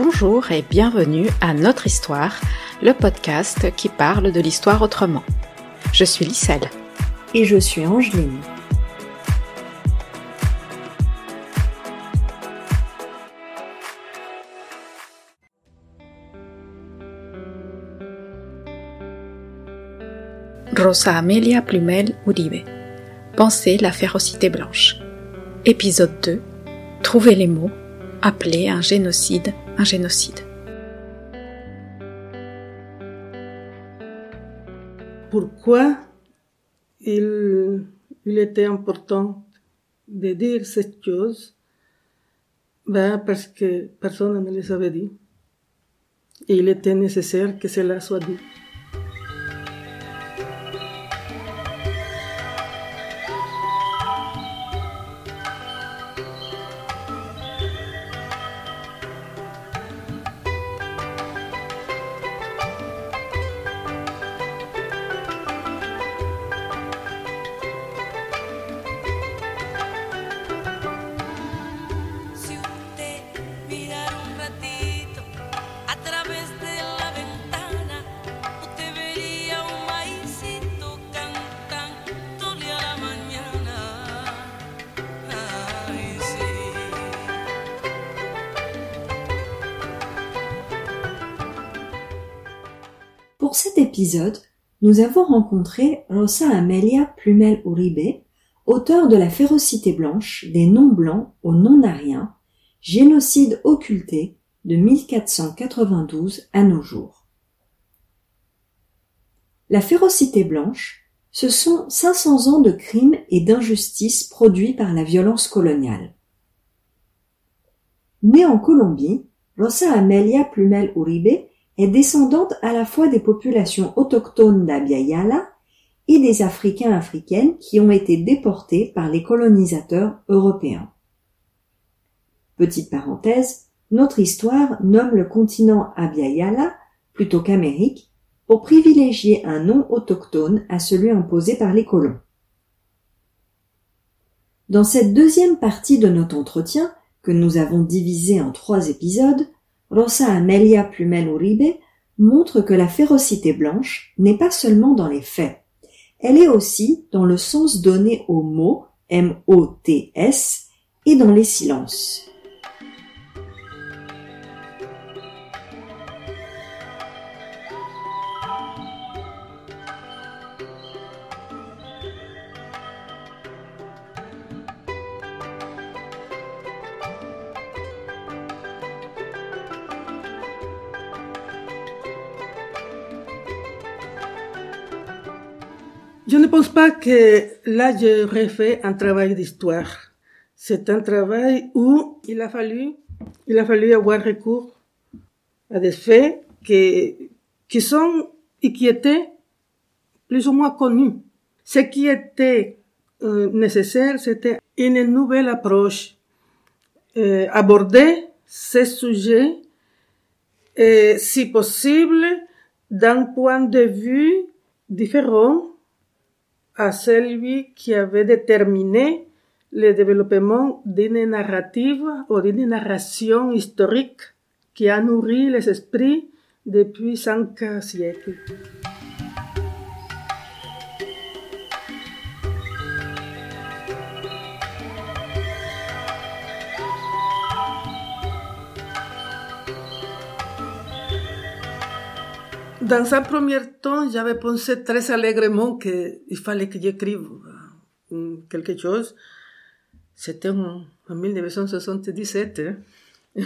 Bonjour et bienvenue à Notre Histoire, le podcast qui parle de l'histoire autrement. Je suis Lisselle. Et je suis Angeline. Rosa Amelia Plumel Uribe. Pensez la férocité blanche. Épisode 2. Trouvez les mots. Appeler un génocide un génocide. Pourquoi il, était important de dire cette chose? Ben Parce que personne ne les avait dit. Il était nécessaire que cela soit dit. Épisode, nous avons rencontré Rosa Amelia Plumel Uribe, auteur de La férocité blanche des non-blancs aux non-ariens, génocide occulté de 1492 à nos jours. La férocité blanche, ce sont 500 ans de crimes et d'injustices produits par la violence coloniale. Née en Colombie, Rosa Amelia Plumel Uribe est descendante à la fois des populations autochtones d'Abya et des Africains africaines qui ont été déportés par les colonisateurs européens. Petite parenthèse, notre histoire nomme le continent Abya plutôt qu'Amérique pour privilégier un nom autochtone à celui imposé par les colons. Dans cette deuxième partie de notre entretien, que nous avons divisé en trois épisodes, Rosa Amelia Plumel Uribe montre que la férocité blanche n'est pas seulement dans les faits, elle est aussi dans le sens donné au mot M-O-T-S et dans les silences. Pas que là j'aurais fait un travail d'histoire. C'est un travail où il a fallu, il a fallu avoir recours à des faits qui, qui sont et qui étaient plus ou moins connus. Ce qui était euh, nécessaire, c'était une nouvelle approche, euh, aborder ces sujets, et, si possible, d'un point de vue différent à celui qui avait déterminé le développement d'une narrative ou d'une narration historique qui a nourri les esprits depuis cinq siècles. Dans un premier temps, j'avais pensé très allègrement qu'il fallait que j'écrive euh, quelque chose. C'était en, 1977. Hein.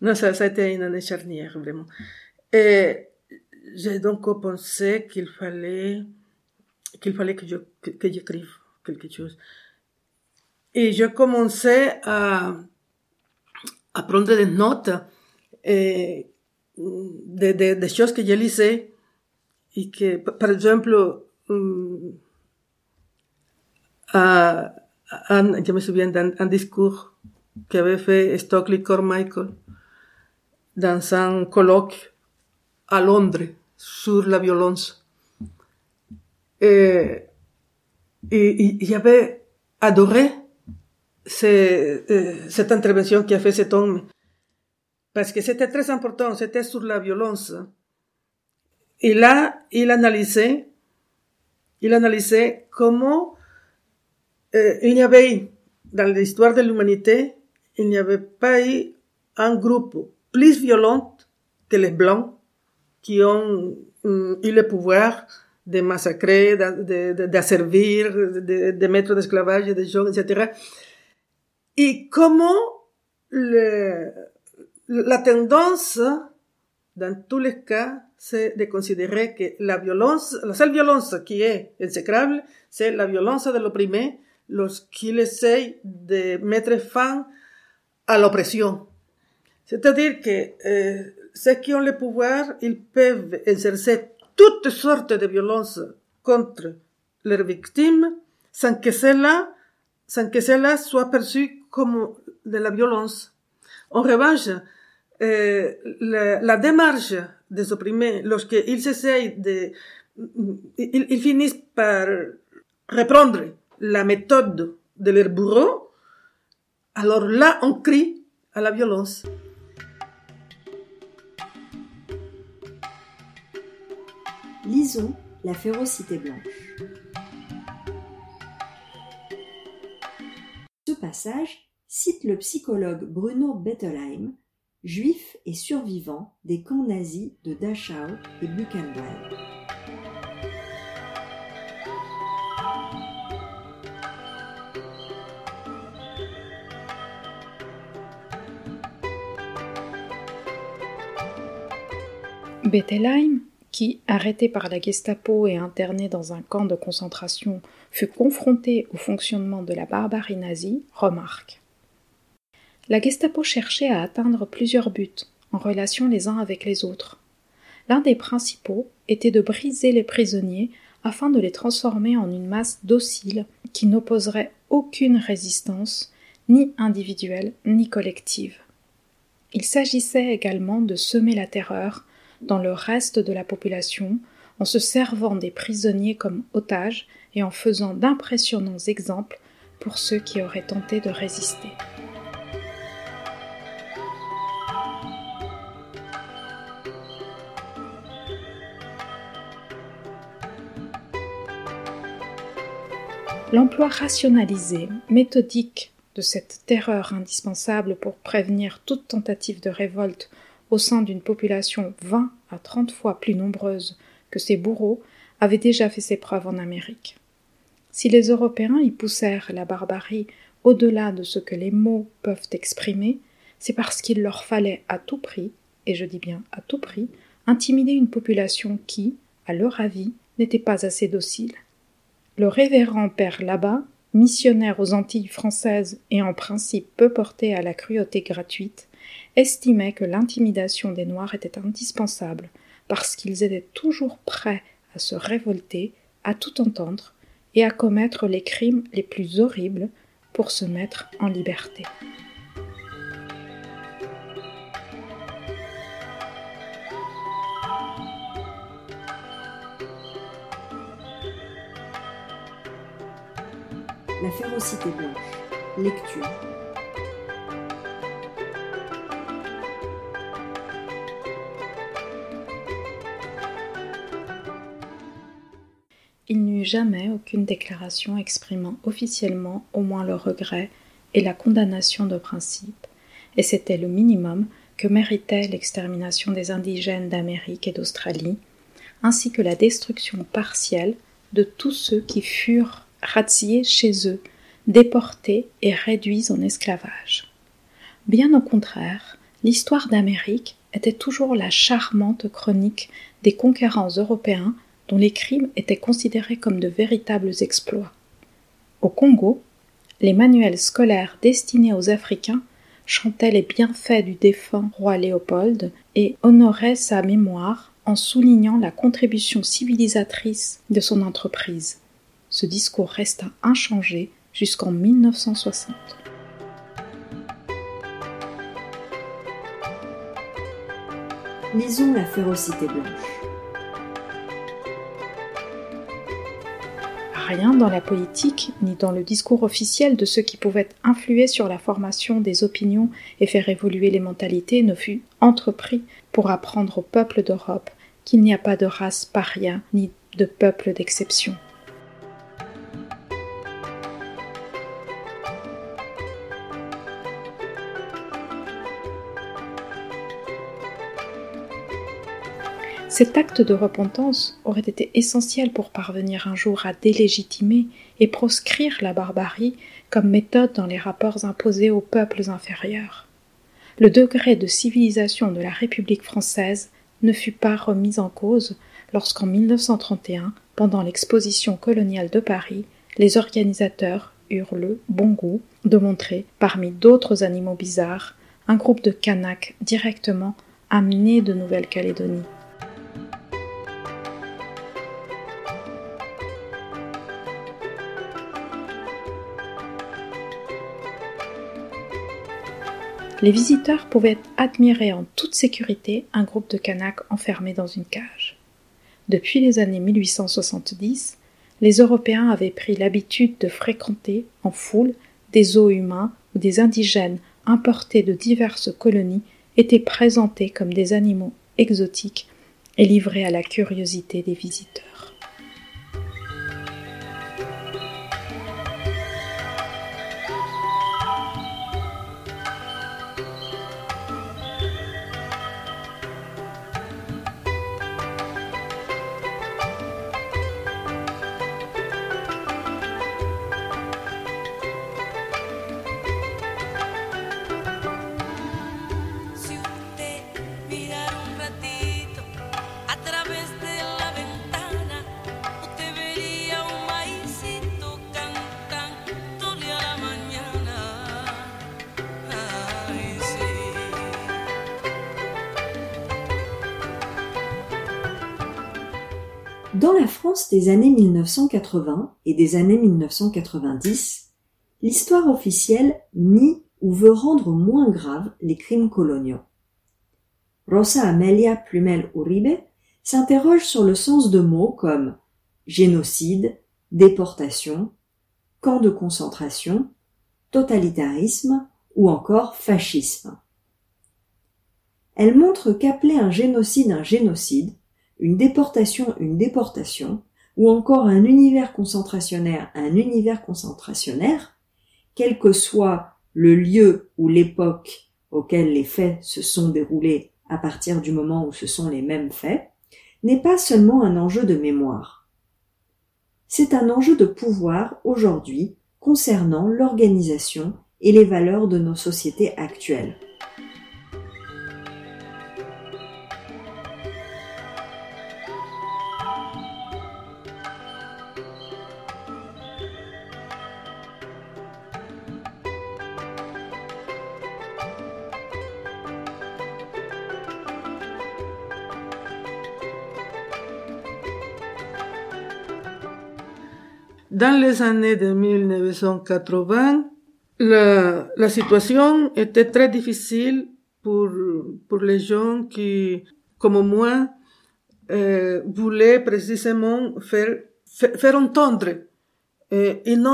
non, ça, a été une année charnière, vraiment. Et j'ai donc pensé qu'il fallait, qu'il fallait que, je, que, j'écrive quelque chose. Et je commençais à, à prendre des notes. De, de, de, choses que je lisais et que, par exemple, um, à, à, je me souviens d'un discours qu'avait fait Stockley Carmichael dans un colloque à Londres sur la violence. Et, et, et j'avais adoré ce, cette intervention qu'a fait cet homme parce que c'était très important, c'était sur la violence. Et là, il analysait, il analysait comment euh, il y avait, dans l'histoire de l'humanité, il n'y avait pas eu un groupe plus violent que les Blancs qui ont euh, eu le pouvoir de massacrer, d'asservir, de, de, de, mettre d'esclavage des gens, etc. Et comment le, la tendance, dans tous les cas, c'est de considérer que la violence, la seule violence qui est exécrable, c'est la violence de l'opprimé lorsqu'il essaye de mettre fin à l'oppression. C'est-à-dire que ceux qui ont le pouvoir, ils peuvent exercer toutes sortes de violences contre leurs victimes sans que cela, sans que cela soit perçu comme de la violence. En revanche, la, la, démarche des opprimés, lorsqu'ils essayent de, ils, ils, finissent par reprendre la méthode de leur bourreau, alors là, on crie à la violence. Lisons La férocité blanche. Ce passage cite le psychologue Bruno Bettelheim, juif et survivant des camps nazis de Dachau et Buchenwald. Bettelheim qui, arrêté par la Gestapo et interné dans un camp de concentration, fut confronté au fonctionnement de la barbarie nazie, remarque. La Gestapo cherchait à atteindre plusieurs buts, en relation les uns avec les autres. L'un des principaux était de briser les prisonniers afin de les transformer en une masse docile qui n'opposerait aucune résistance, ni individuelle ni collective. Il s'agissait également de semer la terreur dans le reste de la population en se servant des prisonniers comme otages et en faisant d'impressionnants exemples pour ceux qui auraient tenté de résister. L'emploi rationalisé, méthodique de cette terreur indispensable pour prévenir toute tentative de révolte au sein d'une population vingt à trente fois plus nombreuse que ses bourreaux, avait déjà fait ses preuves en Amérique. Si les Européens y poussèrent la barbarie au-delà de ce que les mots peuvent exprimer, c'est parce qu'il leur fallait à tout prix, et je dis bien à tout prix, intimider une population qui, à leur avis, n'était pas assez docile. Le révérend père Labat, missionnaire aux Antilles françaises et en principe peu porté à la cruauté gratuite, estimait que l'intimidation des Noirs était indispensable parce qu'ils étaient toujours prêts à se révolter, à tout entendre et à commettre les crimes les plus horribles pour se mettre en liberté. La férocité blanche. Lecture. il n'y eut jamais aucune déclaration exprimant officiellement au moins le regret et la condamnation de principe, et c'était le minimum que méritait l'extermination des indigènes d'Amérique et d'Australie, ainsi que la destruction partielle de tous ceux qui furent razziés chez eux, déportés et réduits en esclavage. Bien au contraire, l'histoire d'Amérique était toujours la charmante chronique des conquérants européens dont les crimes étaient considérés comme de véritables exploits. Au Congo, les manuels scolaires destinés aux Africains chantaient les bienfaits du défunt roi Léopold et honoraient sa mémoire en soulignant la contribution civilisatrice de son entreprise. Ce discours resta inchangé jusqu'en 1960. Lisons la férocité blanche. Rien dans la politique, ni dans le discours officiel de ceux qui pouvaient influer sur la formation des opinions et faire évoluer les mentalités ne fut entrepris pour apprendre au peuple d'Europe qu'il n'y a pas de race paria ni de peuple d'exception. Cet acte de repentance aurait été essentiel pour parvenir un jour à délégitimer et proscrire la barbarie comme méthode dans les rapports imposés aux peuples inférieurs. Le degré de civilisation de la République française ne fut pas remis en cause lorsqu'en 1931, pendant l'exposition coloniale de Paris, les organisateurs eurent le bon goût de montrer, parmi d'autres animaux bizarres, un groupe de Kanaks directement amenés de Nouvelle-Calédonie. Les visiteurs pouvaient admirer en toute sécurité un groupe de Kanaks enfermés dans une cage. Depuis les années 1870, les Européens avaient pris l'habitude de fréquenter en foule des eaux humains où des indigènes importés de diverses colonies étaient présentés comme des animaux exotiques et livrés à la curiosité des visiteurs. France des années 1980 et des années 1990, l'histoire officielle nie ou veut rendre moins graves les crimes coloniaux. Rosa Amelia Plumel Uribe s'interroge sur le sens de mots comme génocide, déportation, camp de concentration, totalitarisme ou encore fascisme. Elle montre qu'appeler un génocide un génocide une déportation une déportation, ou encore un univers concentrationnaire un univers concentrationnaire, quel que soit le lieu ou l'époque auquel les faits se sont déroulés à partir du moment où ce sont les mêmes faits, n'est pas seulement un enjeu de mémoire. C'est un enjeu de pouvoir aujourd'hui concernant l'organisation et les valeurs de nos sociétés actuelles. Dans les années de 1980, la, la situation était très difficile pour, pour les gens qui, comme moi, euh, voulaient précisément faire, faire entendre euh, une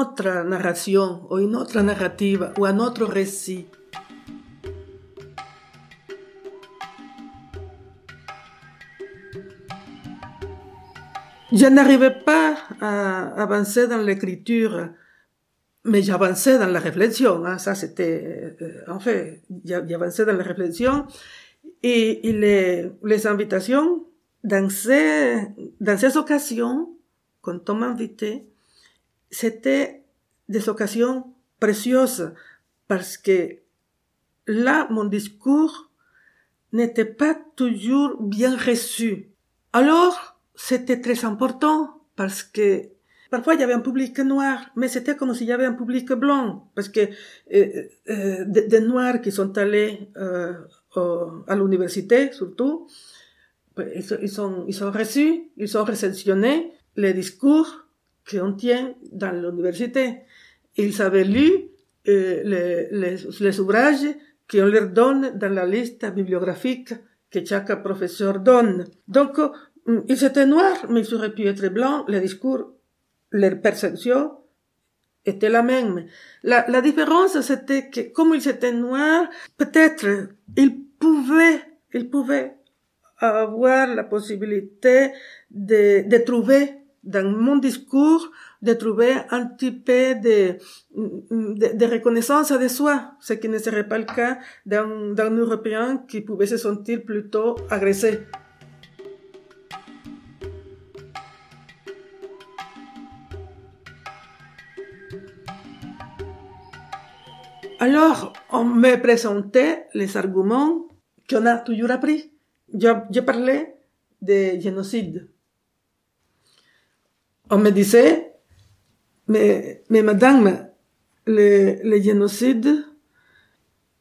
narration ou une narrative ou un autre récit. Je n'arrivais pas à avancer dans l'écriture, mais j'avançais dans la réflexion. Hein, ça, c'était, euh, en fait, j'avançais dans la réflexion et, les, les invitations dans ces, dans ces occasions, quand on m'invitait, c'était des occasions précieuses parce que là, mon discours n'était pas toujours bien reçu. Alors, c'était très important parce que parfois il y avait un public noir, mais c'était comme s'il y avait un public blanc parce que euh, euh, des, noirs qui sont allés euh, à l'université surtout, ils, ils, sont ils sont reçus, ils ont réceptionné les discours qu'on tient dans l'université. Ils avaient lu les, les, les ouvrages qu'on leur donne dans la liste bibliographique que chaque professeur donne. Donc, Mm, il était noir, mais il aurait pu être blanc. Le discours leur perception était la même. La, la différence, c'était que comme ils étaient noirs, peut-être ils pouvaient, ils pouvaient avoir la possibilité de, de trouver dans mon discours, de trouver un petit peu de, de, de, reconnaissance de soi, ce qui ne serait pas le cas d'un Européen qui pouvait se sentir plutôt agressé. Alors, on me présentait les arguments qu'on a toujours appris. Je, parlais de génocide. On me disait, mais, madame, le, génocide,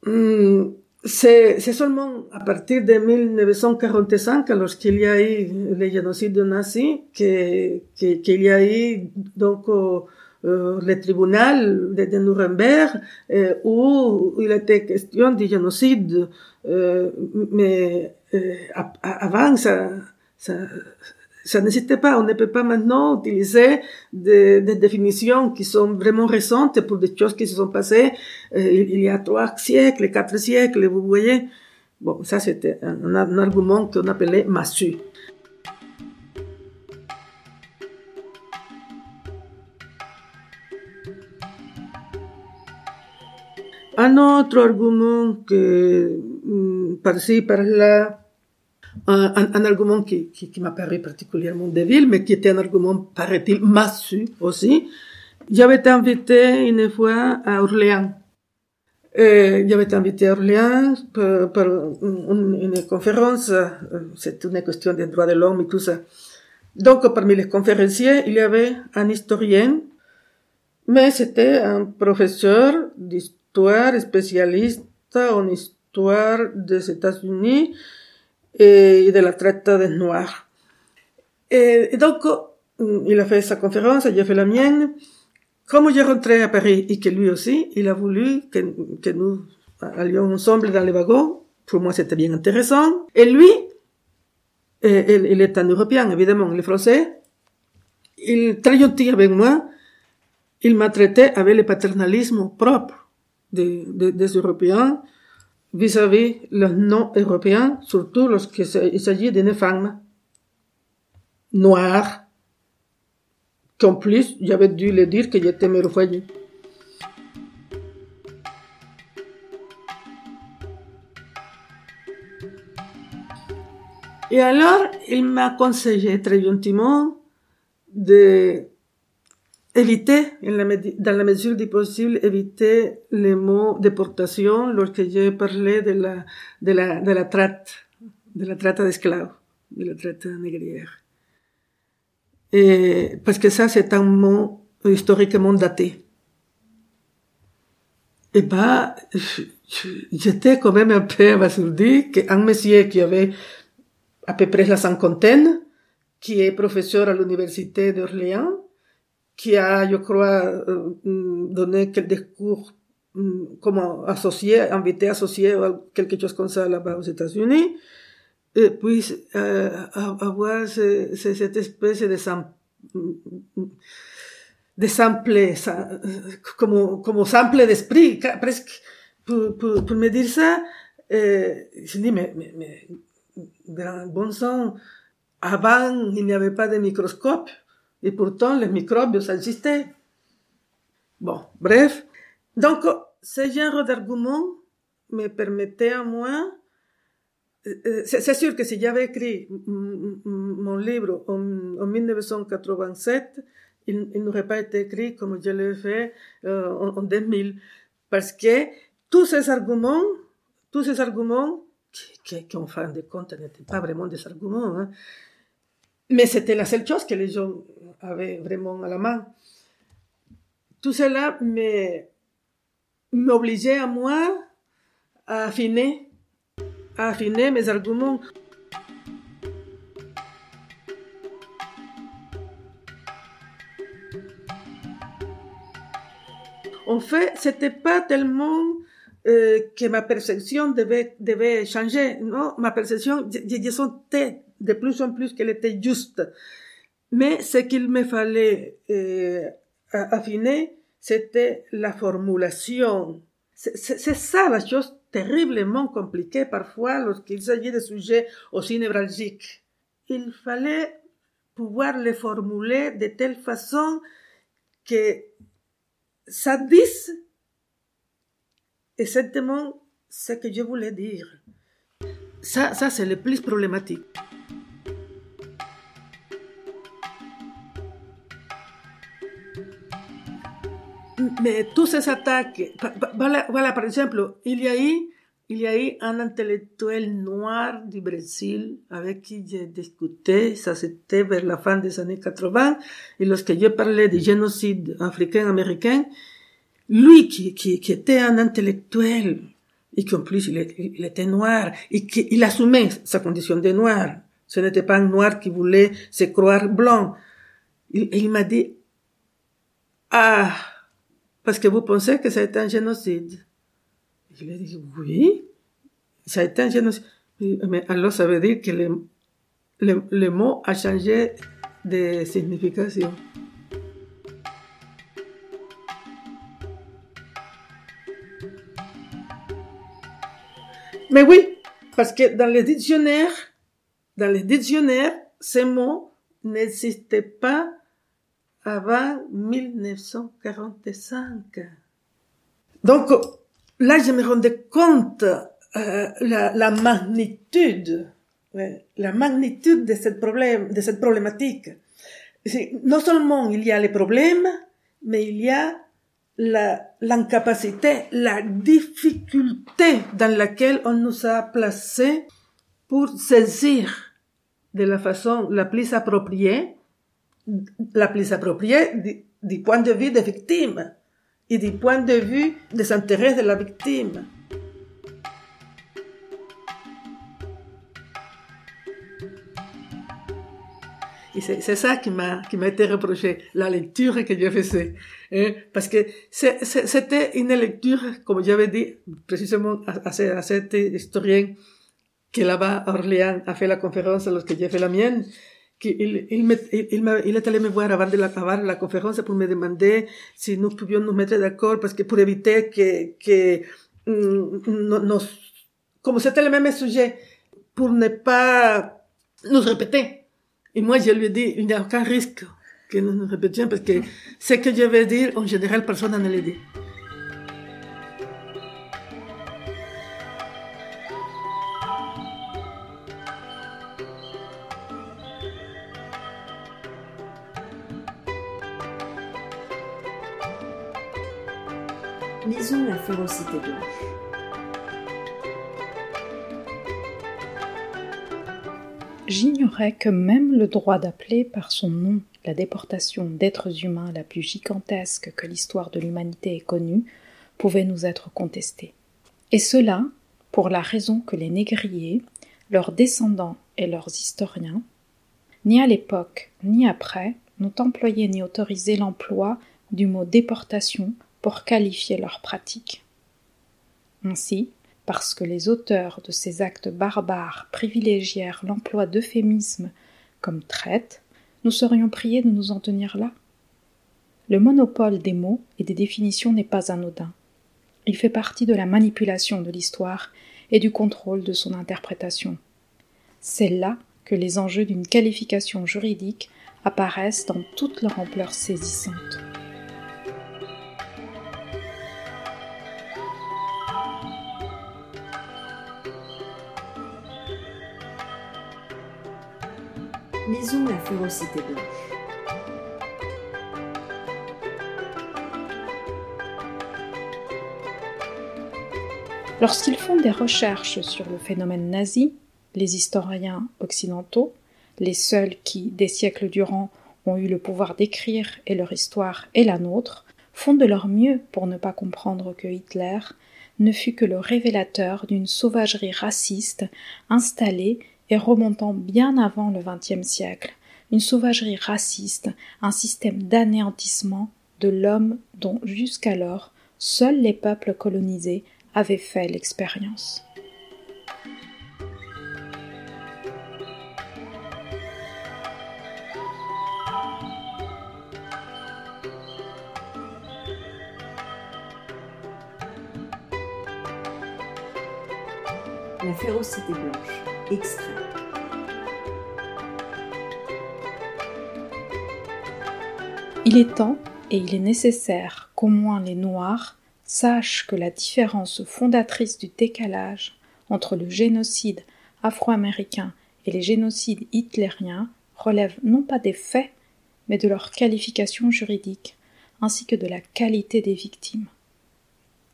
hmm, c'est seulement à partir de 1945, lorsqu'il y a eu le génocide nazi, qu'il y a eu donc euh, le tribunal de, Nuremberg euh, où il était question du génocide. Euh, mais euh, avant, ça, ça, ça n'existait pas. On ne peut pas maintenant utiliser des, des, définitions qui sont vraiment récentes pour des choses qui se sont passées euh, il y a trois siècles, quatre siècles, vous voyez. Bon, ça c'était un, un, argument qu'on appelait massu. Un autre argument que mm, par-ci, par-là, un, un, argument qui, qui, qui m'a paru particulièrement débile, mais qui était un argument, paraît-il, massu aussi. J'avais été invité une fois à Orléans. J'avais été invité à Orléans pour, pour une, une, conférence, euh, c'est une question des droits de l'homme et tout ça. Donc, parmi les conférenciers, il y avait un historien, mais c'était un professeur d'histoire histoire, spécialiste en histoire des États-Unis et de la traite des Noirs. Et, donc, il a fait sa conférence, j'ai fait la mienne. Comme j'ai rentré à Paris et que lui aussi, il a voulu que, que nous allions ensemble dans les wagons. Pour moi, c'était bien intéressant. Et lui, il, il est un Européen, évidemment, il est français. Il, gentil avec moi, il m'a traité avec le paternalisme propre des, Européens vis-à-vis -vis les non-Européens, surtout lorsqu'il s'agit d'une femme noire, qu'en plus, j'avais dû le dire que j'étais mère. Et alors, il m'a conseillé très gentiment de éviter, dans la mesure du possible, éviter les mots déportation lorsque j'ai parlé de la, de la, de la traite, de la traite d'esclaves, de la traite négrière. Et, parce que ça, c'est un mot historiquement daté. Et bah, j'étais quand même un peu abasourdi qu'un monsieur qui avait à peu près la cinquantaine, qui est professeur à l'université d'Orléans, qui a, je crois, mm, donné quelques cours mm, comme associé, invité associé ou quelque chose comme ça là-bas aux États-Unis, et puis euh, avoir ce, ce, cette espèce de, sam, mm, de sample, ça, comme, comme sample d'esprit, presque, pour, pour, pour me dire ça, euh, je dis, mais, mais, mais, bon sang, avant, il n'y avait pas de microscope. Et pourtant, les microbes existaient. Bon, bref. Donc, ce genre d'argument me permettait à moi, euh, euh, c'est sûr que si j'avais écrit mon livre en, 1987, il, n'aurait pas été écrit comme je l'ai fait euh, en, 2000. Parce que tous ces arguments, tous ces arguments, qui, qui en fin de compte n'étaient pas vraiment des arguments, hein, mais c'était la seule chose que les gens avaient vraiment à la main. Tout cela m'obligeait à moi à affiner, à affiner mes arguments. En fait, c'était pas tellement euh, que ma perception devait, devait changer, non, ma perception, je, je sentais de plus en plus qu'elle était juste. Mais ce qu'il me fallait euh, affiner, c'était la formulation. C'est ça la chose terriblement compliquée parfois lorsqu'il s'agit de sujets aussi névralgiques. Il fallait pouvoir les formuler de telle façon que ça dise exactement ce que je voulais dire. Ça, ça c'est le plus problématique. Mais toutes ces attaques, voilà, voilà, par exemple, il y a eu, il y a eu un intellectuel noir du Brésil avec qui j'ai discuté, ça c'était vers la fin des années 80, et lorsque j'ai parlé du génocide africain-américain, lui qui, qui, qui était un intellectuel, et qu'en plus il, il, était noir, et qu'il assumait sa condition de noir, ce n'était pas un noir qui voulait se croire blanc, il, il m'a dit, ah, parce que vous pensez que ça a été un génocide. Je lui ai dit, oui, ça a été un génocide. Mais alors ça veut dire que le, le, le mot a changé de signification. Mais oui, parce que dans les dictionnaires, dans les dictionnaires, ces mots n'existaient pas avant 1945. Donc là, je me rendais compte euh, la, la, magnitude, la magnitude de cette problème, de cette problématique. Non seulement il y a les problèmes, mais il y a l'incapacité, la difficulté dans laquelle on nous a placés pour saisir de la façon la plus appropriée la plus appropriée du, point de vue des victimes et du point de vue des intérêts de la victime. Et c'est ça qui m'a qui m'a été reproché, la lecture que je faisais, hein, parce que c'était une lecture, comme j'avais dit précisément à, à, cet historien qui là-bas à Orléans a fait la conférence lorsque j'ai fait la mienne, il, me, il, me, il, est allé me voir avant de acabar la conférence pour me demander si nous pouvions nous mettre d'accord parce que pour éviter que, que mm, nos, comme c'était le même sujet, pour ne pas nous répéter. Et moi, je lui ai dit, il a aucun que nous nous répétions parce que ce que je vais dire, en général, personne ne le dit. J'ignorais que même le droit d'appeler par son nom la déportation d'êtres humains la plus gigantesque que l'histoire de l'humanité ait connue pouvait nous être contesté. Et cela pour la raison que les négriers, leurs descendants et leurs historiens, ni à l'époque ni après, n'ont employé ni autorisé l'emploi du mot déportation pour qualifier leur pratique. Ainsi, parce que les auteurs de ces actes barbares privilégièrent l'emploi d'euphémismes comme traite, nous serions priés de nous en tenir là. Le monopole des mots et des définitions n'est pas anodin. Il fait partie de la manipulation de l'histoire et du contrôle de son interprétation. C'est là que les enjeux d'une qualification juridique apparaissent dans toute leur ampleur saisissante. Lisons la férocité blanche. Lorsqu'ils font des recherches sur le phénomène nazi, les historiens occidentaux, les seuls qui, des siècles durant, ont eu le pouvoir d'écrire et leur histoire et la nôtre, font de leur mieux pour ne pas comprendre que Hitler ne fut que le révélateur d'une sauvagerie raciste installée et remontant bien avant le XXe siècle, une sauvagerie raciste, un système d'anéantissement de l'homme dont jusqu'alors seuls les peuples colonisés avaient fait l'expérience. La férocité blanche. Il est temps et il est nécessaire qu'au moins les Noirs sachent que la différence fondatrice du décalage entre le génocide afro-américain et les génocides hitlériens relève non pas des faits, mais de leur qualification juridique, ainsi que de la qualité des victimes.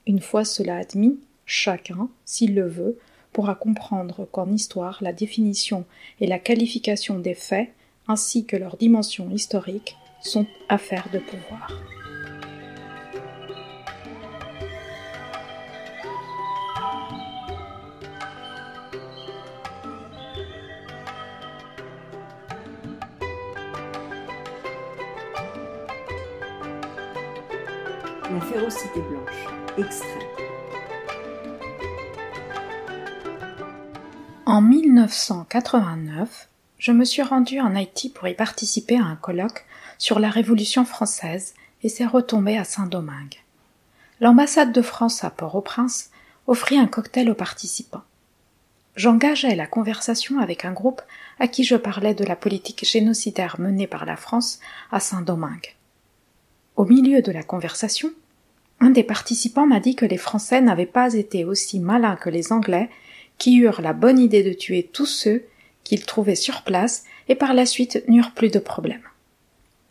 Une fois cela admis, chacun, s'il le veut, pourra comprendre qu'en histoire la définition et la qualification des faits, ainsi que leur dimension historique, sont affaires de pouvoir. La blanche. Extrait. En 1989, je me suis rendue en Haïti pour y participer à un colloque sur la Révolution française et ses retombées à Saint-Domingue. L'ambassade de France à Port-au-Prince offrit un cocktail aux participants. J'engageai la conversation avec un groupe à qui je parlais de la politique génocidaire menée par la France à Saint-Domingue. Au milieu de la conversation, un des participants m'a dit que les Français n'avaient pas été aussi malins que les Anglais, qui eurent la bonne idée de tuer tous ceux qu'ils trouvaient sur place et par la suite n'eurent plus de problème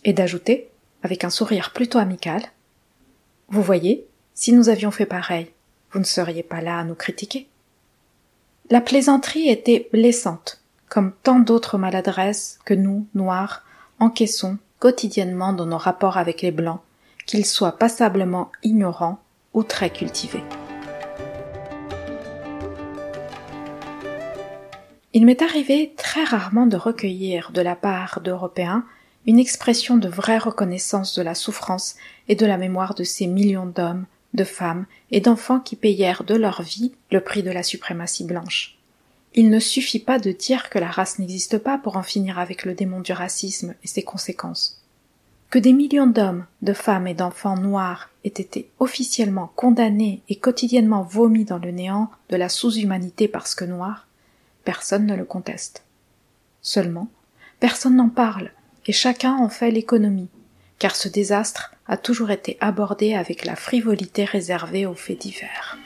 et d'ajouter, avec un sourire plutôt amical Vous voyez, si nous avions fait pareil, vous ne seriez pas là à nous critiquer. La plaisanterie était blessante, comme tant d'autres maladresses que nous, Noirs, encaissons quotidiennement dans nos rapports avec les Blancs, qu'ils soient passablement ignorants ou très cultivés. Il m'est arrivé très rarement de recueillir de la part d'Européens une expression de vraie reconnaissance de la souffrance et de la mémoire de ces millions d'hommes, de femmes et d'enfants qui payèrent de leur vie le prix de la suprématie blanche. Il ne suffit pas de dire que la race n'existe pas pour en finir avec le démon du racisme et ses conséquences. Que des millions d'hommes, de femmes et d'enfants noirs aient été officiellement condamnés et quotidiennement vomis dans le néant de la sous-humanité parce que noirs, personne ne le conteste. Seulement, personne n'en parle et chacun en fait l'économie, car ce désastre a toujours été abordé avec la frivolité réservée aux faits divers.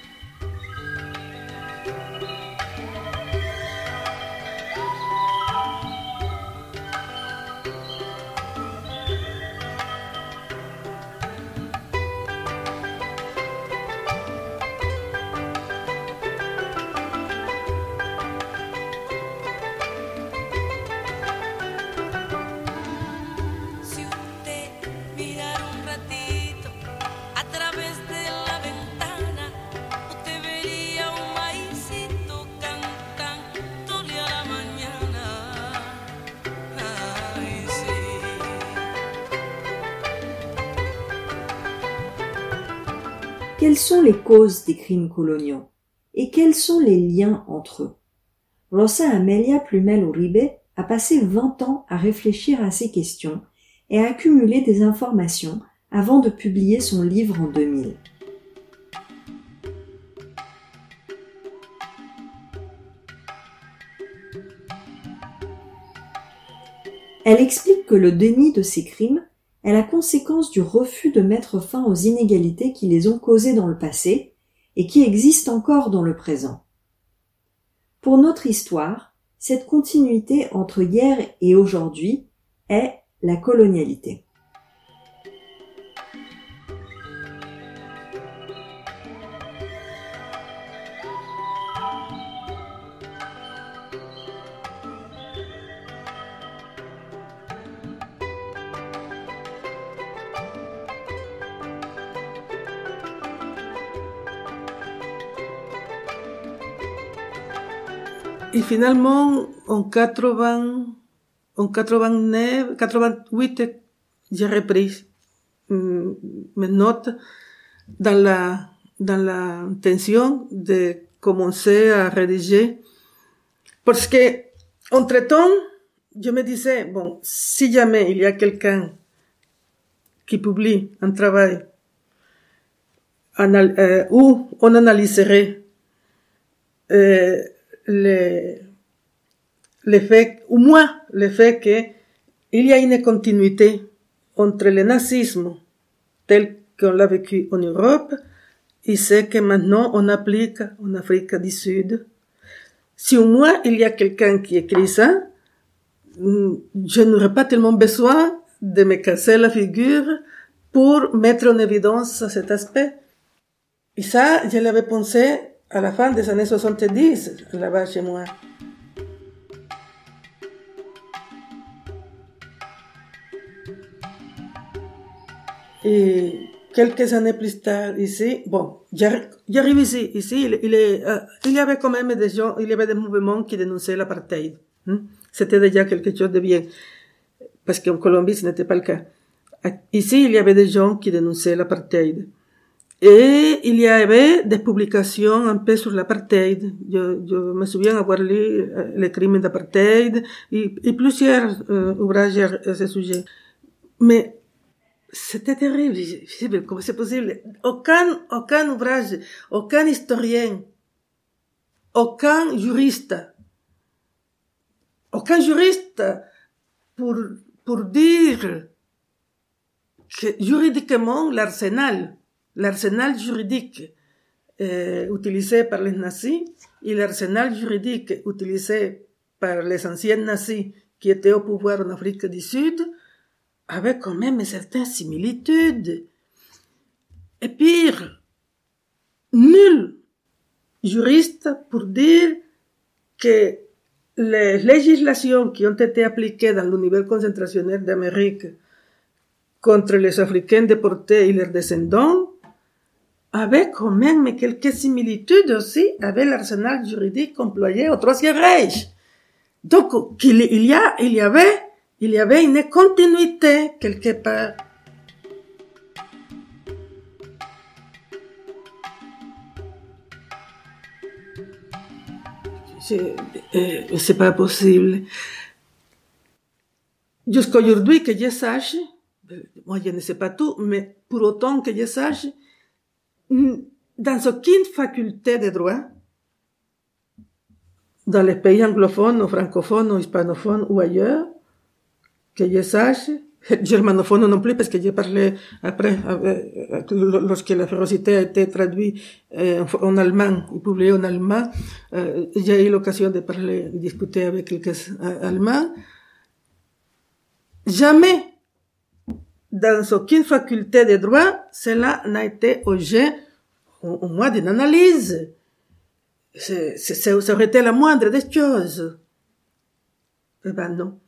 Quelles sont les causes des crimes coloniaux? Et quels sont les liens entre eux? Rosa Amelia Plumel Uribe a passé 20 ans à réfléchir à ces questions et à accumuler des informations avant de publier son livre en 2000. Elle explique que le déni de ces crimes est la conséquence du refus de mettre fin aux inégalités qui les ont causées dans le passé et qui existent encore dans le présent. Pour notre histoire, cette continuité entre hier et aujourd'hui est la colonialité. Et finalement, en 80, en 89, 88, j'ai repris mes notes dans la, dans l'intention de commencer à rédiger. Parce que, entre temps, je me disais, bon, si jamais il y a quelqu'un qui publie un travail où on analyserait euh, le, le fait, au moins le fait qu'il y a une continuité entre le nazisme tel qu'on l'a vécu en Europe et ce que maintenant on applique en Afrique du Sud. Si au moins il y a quelqu'un qui écrit ça, mm, je n'aurais pas tellement besoin de me casser la figure pour mettre en évidence cet aspect. Et ça, je l'avais pensé à la fin des années 70, là-bas chez moi. Et quelques années plus tard, ici, bon, j'arrive ici, ici, euh, il y avait quand même des gens, il y avait des mouvements qui dénonçaient l'apartheid. Hein. C'était déjà quelque chose de bien, parce qu'en Colombie, ce n'était pas le cas. Ici, il y avait des gens qui dénonçaient l'apartheid. Et il y avait des publications un peu sur l'apartheid. Je, je, me souviens avoir lu euh, les crimes d'apartheid et, et, plusieurs euh, ouvrages à ce sujet. Mais c'était terrible. Comment c'est possible Aucun, aucun ouvrage, aucun historien, aucun juriste, aucun juriste pour, pour dire que juridiquement l'arsenal, l'arsenal juridique euh, utilisé par les nazis et l'arsenal juridique utilisé par les anciens nazis qui étaient au pouvoir en Afrique du Sud avec quand même certaines similitudes. Et pire, nul juriste pour dire que les législations qui ont été appliquées dans l'univers concentrationnel d'Amérique contre les Africains déportés et leurs descendants avaient quand même quelques similitudes aussi avec l'arsenal juridique employé au Troisième Reich. Donc, il y a, il y avait il y avait une continuité quelque part. Euh, c'est pas possible. Jusqu'à aujourd'hui que je sache, euh, moi je ne sais pas tout, mais pour autant que je sache, dans aucune faculté de droit, dans les pays anglophones ou francophones ou hispanophones ou ailleurs, que je sache, germanophone non plus, parce que j'ai parlé après, euh, lorsque la férocité a été traduite euh, en allemand ou publiée en allemand, euh, j'ai eu l'occasion de parler, de discuter avec quelques Allemands. Jamais, dans aucune faculté de droit, cela n'a été objet, au, moins d'une analyse. ça aurait été la moindre des choses. Eh ben non.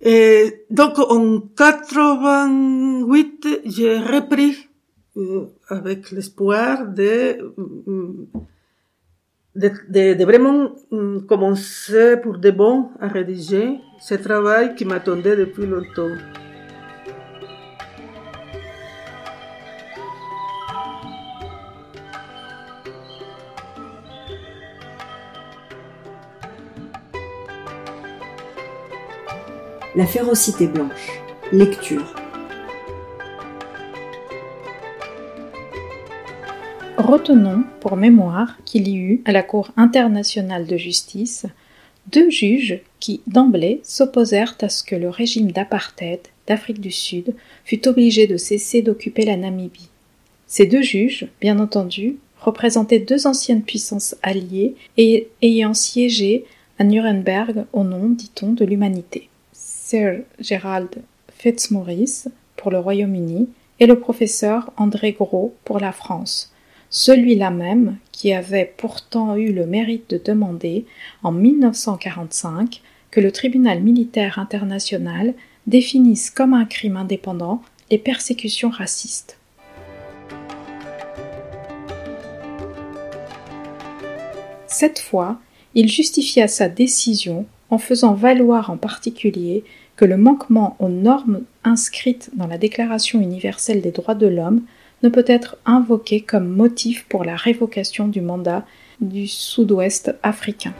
Et donc en 88, j'ai repris euh, avec l'espoir de, de, de, vraiment mm, commencer pour de bon à rédiger ce travail qui m'attendait depuis longtemps. La férocité blanche. Lecture. Retenons pour mémoire qu'il y eut à la Cour internationale de justice deux juges qui, d'emblée, s'opposèrent à ce que le régime d'apartheid d'Afrique du Sud fût obligé de cesser d'occuper la Namibie. Ces deux juges, bien entendu, représentaient deux anciennes puissances alliées et ayant siégé à Nuremberg au nom, dit-on, de l'humanité. Sir Gerald Fitzmaurice pour le Royaume-Uni et le professeur André Gros pour la France, celui-là même qui avait pourtant eu le mérite de demander, en 1945, que le tribunal militaire international définisse comme un crime indépendant les persécutions racistes. Cette fois, il justifia sa décision en faisant valoir en particulier que le manquement aux normes inscrites dans la Déclaration universelle des droits de l'homme ne peut être invoqué comme motif pour la révocation du mandat du sud-ouest africain.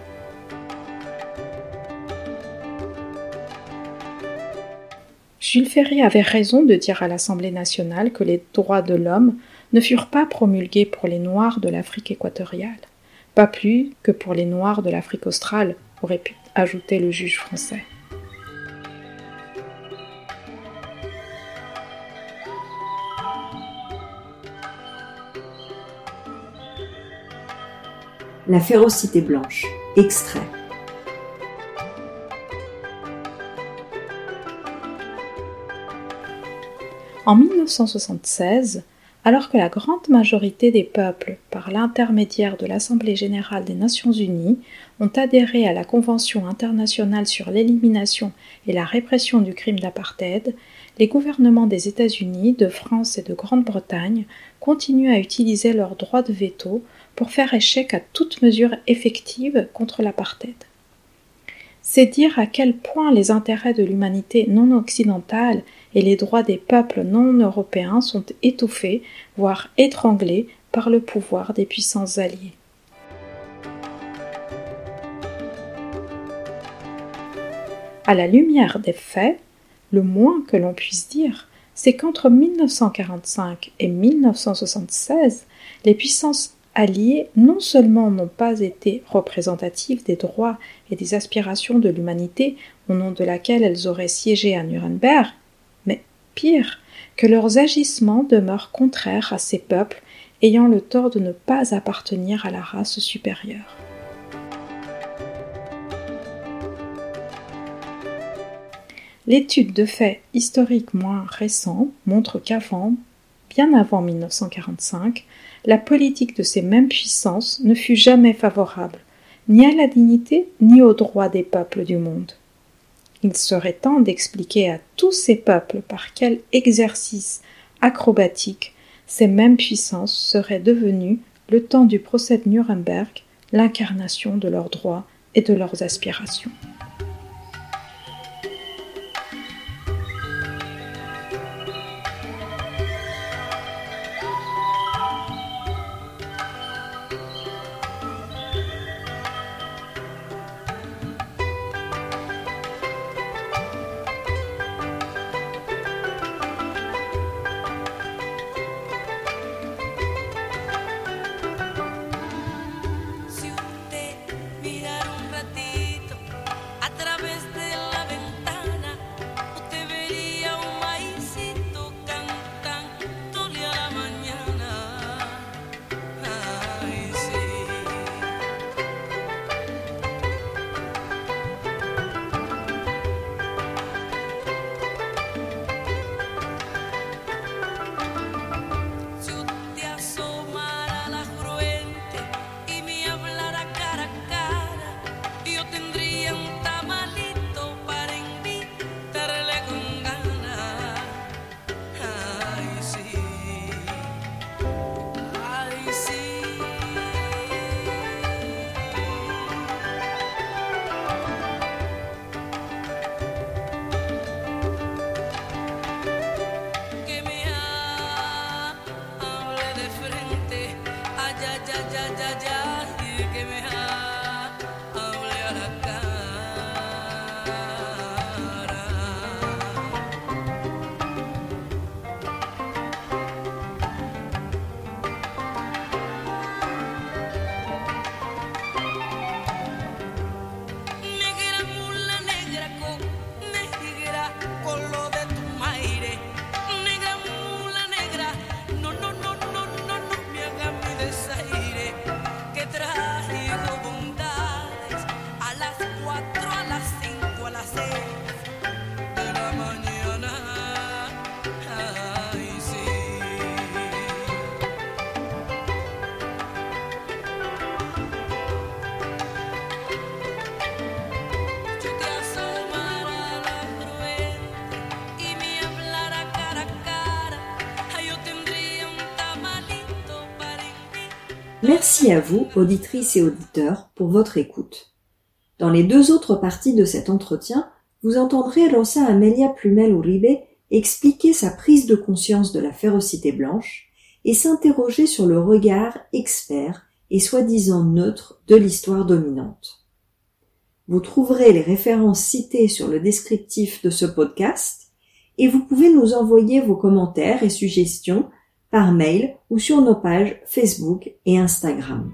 Jules Ferry avait raison de dire à l'Assemblée nationale que les droits de l'homme ne furent pas promulgués pour les Noirs de l'Afrique équatoriale, Pas plus que pour les Noirs de l'Afrique australe, aurait pu ajouter le juge français. La férocité blanche. Extrait. En 1976, alors que la grande majorité des peuples, par l'intermédiaire de l'Assemblée générale des Nations unies, ont adhéré à la Convention internationale sur l'élimination et la répression du crime d'apartheid, les gouvernements des États-Unis, de France et de Grande-Bretagne continuent à utiliser leur droit de veto pour faire échec à toute mesure effective contre l'apartheid. C'est dire à quel point les intérêts de l'humanité non occidentale et les droits des peuples non européens sont étouffés, voire étranglés par le pouvoir des puissances alliées. À la lumière des faits, le moins que l'on puisse dire, c'est qu'entre 1945 et 1976, les puissances alliées non seulement n'ont pas été représentatives des droits et des aspirations de l'humanité au nom de laquelle elles auraient siégé à Nuremberg, mais pire, que leurs agissements demeurent contraires à ces peuples ayant le tort de ne pas appartenir à la race supérieure. L'étude de faits historiques moins récents montre qu'avant, bien avant 1945, la politique de ces mêmes puissances ne fut jamais favorable, ni à la dignité, ni aux droits des peuples du monde. Il serait temps d'expliquer à tous ces peuples par quel exercice acrobatique ces mêmes puissances seraient devenues, le temps du procès de Nuremberg, l'incarnation de leurs droits et de leurs aspirations. Merci à vous, auditrices et auditeurs, pour votre écoute. Dans les deux autres parties de cet entretien, vous entendrez Rosa Amelia Plumel Uribe expliquer sa prise de conscience de la férocité blanche et s'interroger sur le regard expert et soi-disant neutre de l'histoire dominante. Vous trouverez les références citées sur le descriptif de ce podcast et vous pouvez nous envoyer vos commentaires et suggestions par mail ou sur nos pages Facebook et Instagram.